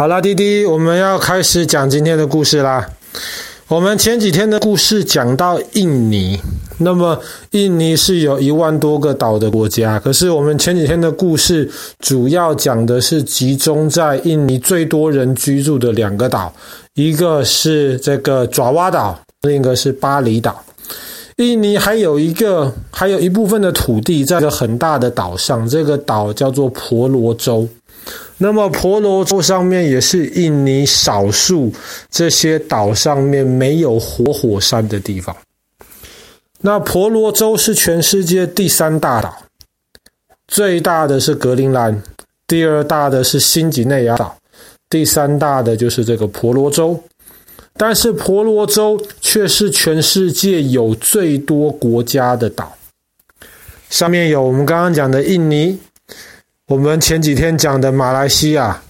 好啦，滴滴，我们要开始讲今天的故事啦。我们前几天的故事讲到印尼，那么印尼是有一万多个岛的国家，可是我们前几天的故事主要讲的是集中在印尼最多人居住的两个岛，一个是这个爪哇岛，另一个是巴厘岛。印尼还有一个，还有一部分的土地在一个很大的岛上，这个岛叫做婆罗洲。那么婆罗洲上面也是印尼少数这些岛上面没有活火山的地方。那婆罗洲是全世界第三大岛，最大的是格陵兰，第二大的是新几内亚岛，第三大的就是这个婆罗洲。但是婆罗洲却是全世界有最多国家的岛，上面有我们刚刚讲的印尼。我们前几天讲的马来西亚，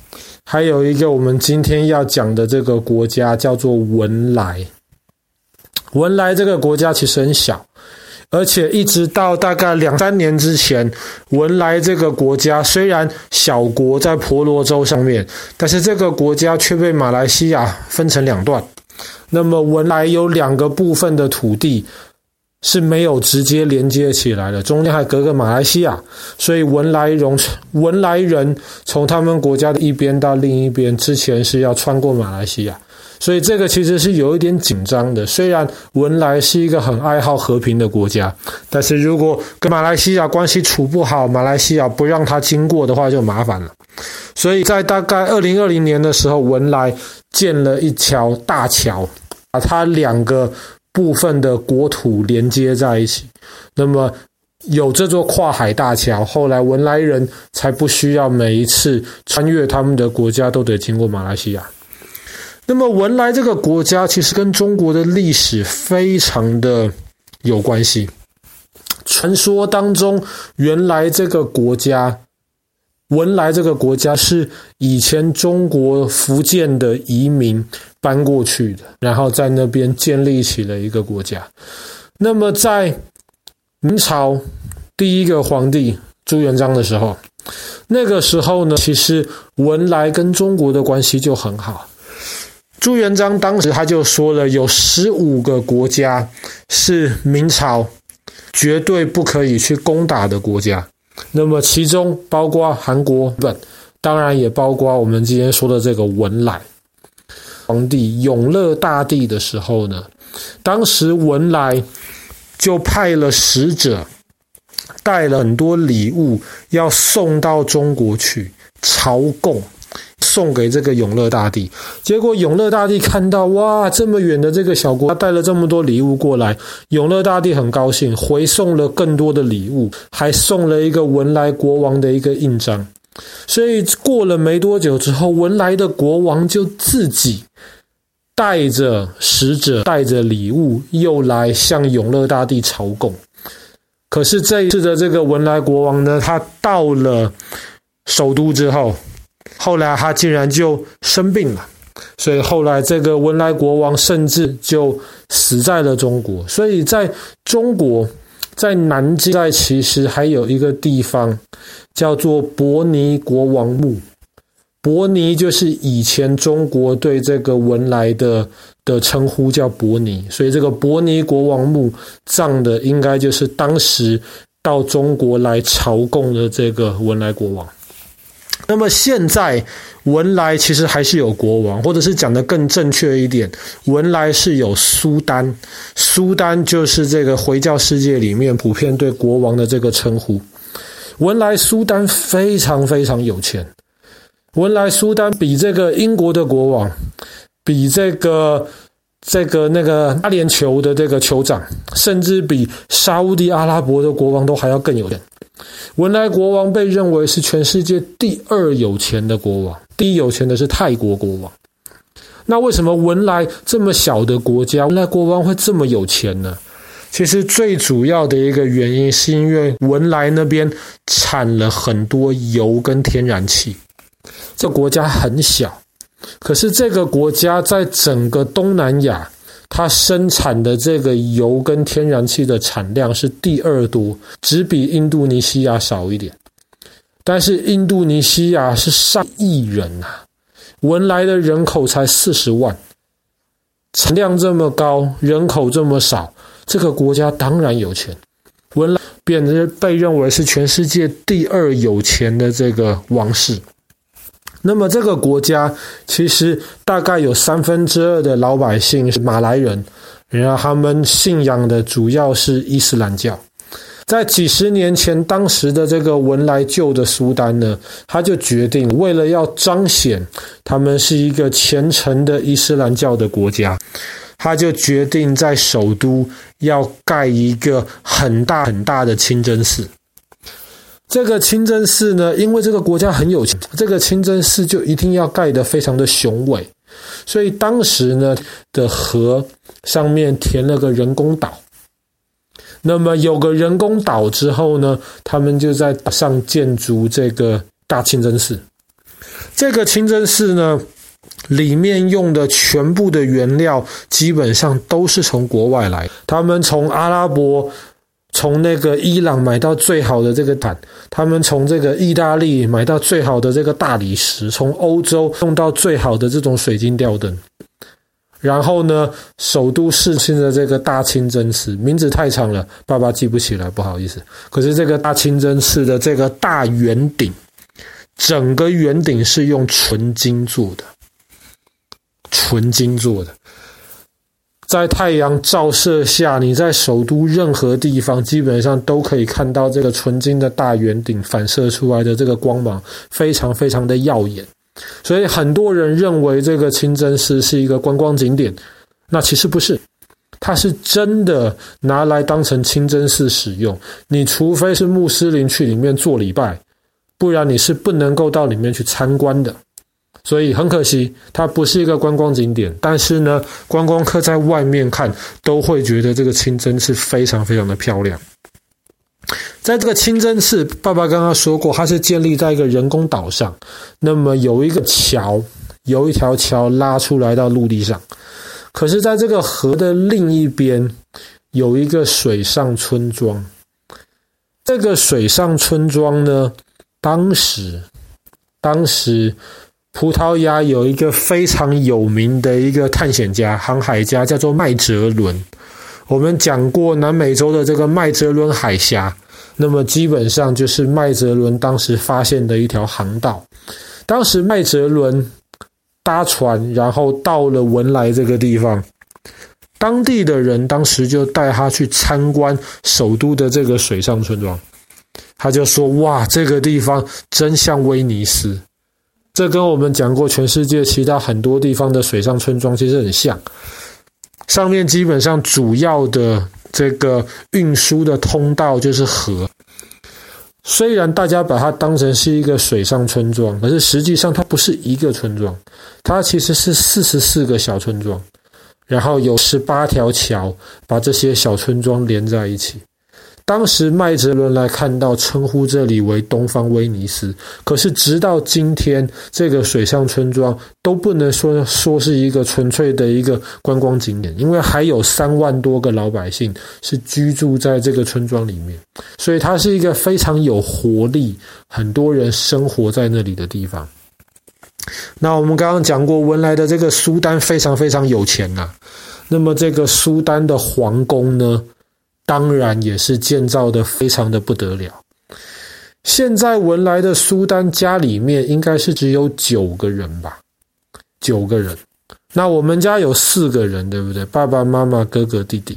还有一个我们今天要讲的这个国家叫做文莱。文莱这个国家其实很小，而且一直到大概两三年之前，文莱这个国家虽然小国在婆罗洲上面，但是这个国家却被马来西亚分成两段。那么文莱有两个部分的土地。是没有直接连接起来的，中间还隔个马来西亚，所以文莱人文莱人从他们国家的一边到另一边之前是要穿过马来西亚，所以这个其实是有一点紧张的。虽然文莱是一个很爱好和平的国家，但是如果跟马来西亚关系处不好，马来西亚不让他经过的话就麻烦了。所以在大概二零二零年的时候，文莱建了一条大桥，把它两个。部分的国土连接在一起，那么有这座跨海大桥，后来文莱人才不需要每一次穿越他们的国家都得经过马来西亚。那么文莱这个国家其实跟中国的历史非常的有关系。传说当中，原来这个国家。文莱这个国家是以前中国福建的移民搬过去的，然后在那边建立起了一个国家。那么在明朝第一个皇帝朱元璋的时候，那个时候呢，其实文莱跟中国的关系就很好。朱元璋当时他就说了，有十五个国家是明朝绝对不可以去攻打的国家。那么其中包括韩国、日本，当然也包括我们今天说的这个文莱。皇帝永乐大帝的时候呢，当时文莱就派了使者，带了很多礼物要送到中国去朝贡。送给这个永乐大帝，结果永乐大帝看到哇，这么远的这个小国，他带了这么多礼物过来，永乐大帝很高兴，回送了更多的礼物，还送了一个文莱国王的一个印章。所以过了没多久之后，文莱的国王就自己带着使者，带着礼物，又来向永乐大帝朝贡。可是这一次的这个文莱国王呢，他到了首都之后。后来他竟然就生病了，所以后来这个文莱国王甚至就死在了中国。所以在中国，在南京，在其实还有一个地方叫做伯尼国王墓。伯尼就是以前中国对这个文莱的的称呼叫伯尼，所以这个伯尼国王墓葬的应该就是当时到中国来朝贡的这个文莱国王。那么现在文莱其实还是有国王，或者是讲的更正确一点，文莱是有苏丹。苏丹就是这个回教世界里面普遍对国王的这个称呼。文莱苏丹非常非常有钱，文莱苏丹比这个英国的国王，比这个这个那个阿联酋的这个酋长，甚至比沙乌地阿拉伯的国王都还要更有钱。文莱国王被认为是全世界第二有钱的国王，第一有钱的是泰国国王。那为什么文莱这么小的国家，文莱国王会这么有钱呢？其实最主要的一个原因是因为文莱那边产了很多油跟天然气。这国家很小，可是这个国家在整个东南亚。它生产的这个油跟天然气的产量是第二多，只比印度尼西亚少一点。但是印度尼西亚是上亿人呐，文莱的人口才四十万，产量这么高，人口这么少，这个国家当然有钱。文莱便被认为是全世界第二有钱的这个王室。那么这个国家其实大概有三分之二的老百姓是马来人，然后他们信仰的主要是伊斯兰教。在几十年前，当时的这个文莱旧的苏丹呢，他就决定为了要彰显他们是一个虔诚的伊斯兰教的国家，他就决定在首都要盖一个很大很大的清真寺。这个清真寺呢，因为这个国家很有钱，这个清真寺就一定要盖得非常的雄伟，所以当时呢的河上面填了个人工岛。那么有个人工岛之后呢，他们就在岛上建筑这个大清真寺。这个清真寺呢，里面用的全部的原料基本上都是从国外来，他们从阿拉伯。从那个伊朗买到最好的这个毯，他们从这个意大利买到最好的这个大理石，从欧洲用到最好的这种水晶吊灯。然后呢，首都市心的这个大清真寺名字太长了，爸爸记不起来，不好意思。可是这个大清真寺的这个大圆顶，整个圆顶是用纯金做的，纯金做的。在太阳照射下，你在首都任何地方基本上都可以看到这个纯金的大圆顶反射出来的这个光芒，非常非常的耀眼。所以很多人认为这个清真寺是一个观光景点，那其实不是，它是真的拿来当成清真寺使用。你除非是穆斯林去里面做礼拜，不然你是不能够到里面去参观的。所以很可惜，它不是一个观光景点。但是呢，观光客在外面看都会觉得这个清真寺非常非常的漂亮。在这个清真寺，爸爸刚刚说过，它是建立在一个人工岛上。那么有一个桥，有一条桥拉出来到陆地上。可是，在这个河的另一边，有一个水上村庄。这个水上村庄呢，当时，当时。葡萄牙有一个非常有名的一个探险家、航海家，叫做麦哲伦。我们讲过南美洲的这个麦哲伦海峡，那么基本上就是麦哲伦当时发现的一条航道。当时麦哲伦搭船，然后到了文莱这个地方，当地的人当时就带他去参观首都的这个水上村庄。他就说：“哇，这个地方真像威尼斯。”这跟我们讲过全世界其他很多地方的水上村庄其实很像，上面基本上主要的这个运输的通道就是河。虽然大家把它当成是一个水上村庄，可是实际上它不是一个村庄，它其实是四十四个小村庄，然后有十八条桥把这些小村庄连在一起。当时麦哲伦来看到，称呼这里为东方威尼斯。可是直到今天，这个水上村庄都不能说说是一个纯粹的一个观光景点，因为还有三万多个老百姓是居住在这个村庄里面，所以它是一个非常有活力、很多人生活在那里的地方。那我们刚刚讲过，文莱的这个苏丹非常非常有钱呐。那么这个苏丹的皇宫呢？当然也是建造的非常的不得了。现在文莱的苏丹家里面应该是只有九个人吧，九个人。那我们家有四个人，对不对？爸爸妈妈、哥哥、弟弟。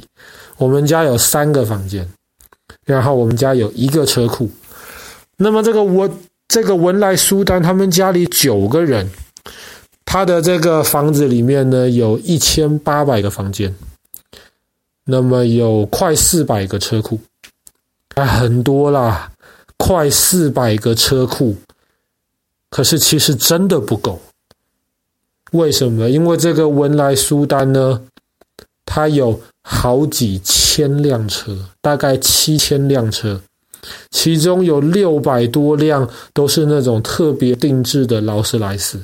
我们家有三个房间，然后我们家有一个车库。那么这个我这个文莱苏丹他们家里九个人，他的这个房子里面呢，有一千八百个房间。那么有快四百个车库，啊，很多啦，快四百个车库。可是其实真的不够。为什么？因为这个文莱苏丹呢，它有好几千辆车，大概七千辆车，其中有六百多辆都是那种特别定制的劳斯莱斯。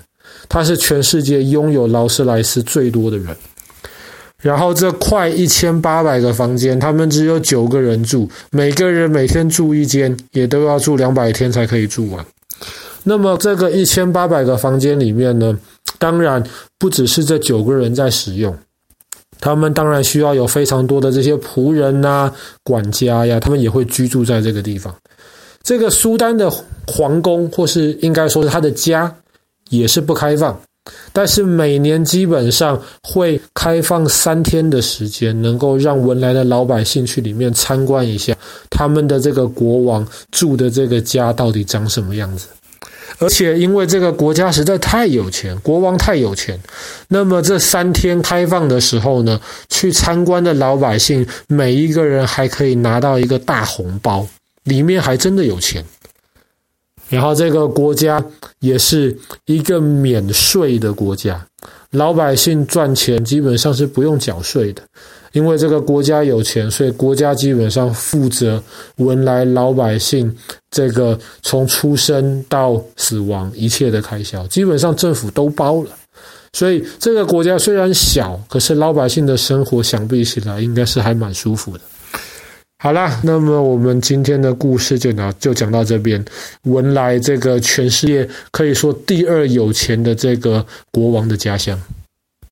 他是全世界拥有劳斯莱斯最多的人。然后这快一千八百个房间，他们只有九个人住，每个人每天住一间，也都要住两百天才可以住完。那么这个一千八百个房间里面呢，当然不只是这九个人在使用，他们当然需要有非常多的这些仆人呐、管家呀，他们也会居住在这个地方。这个苏丹的皇宫，或是应该说是他的家，也是不开放。但是每年基本上会开放三天的时间，能够让文莱的老百姓去里面参观一下他们的这个国王住的这个家到底长什么样子。而且因为这个国家实在太有钱，国王太有钱，那么这三天开放的时候呢，去参观的老百姓每一个人还可以拿到一个大红包，里面还真的有钱。然后这个国家也是一个免税的国家，老百姓赚钱基本上是不用缴税的，因为这个国家有钱，所以国家基本上负责文莱老百姓这个从出生到死亡一切的开销，基本上政府都包了。所以这个国家虽然小，可是老百姓的生活想必起来应该是还蛮舒服的。好啦，那么我们今天的故事就讲就讲到这边。文莱这个全世界可以说第二有钱的这个国王的家乡。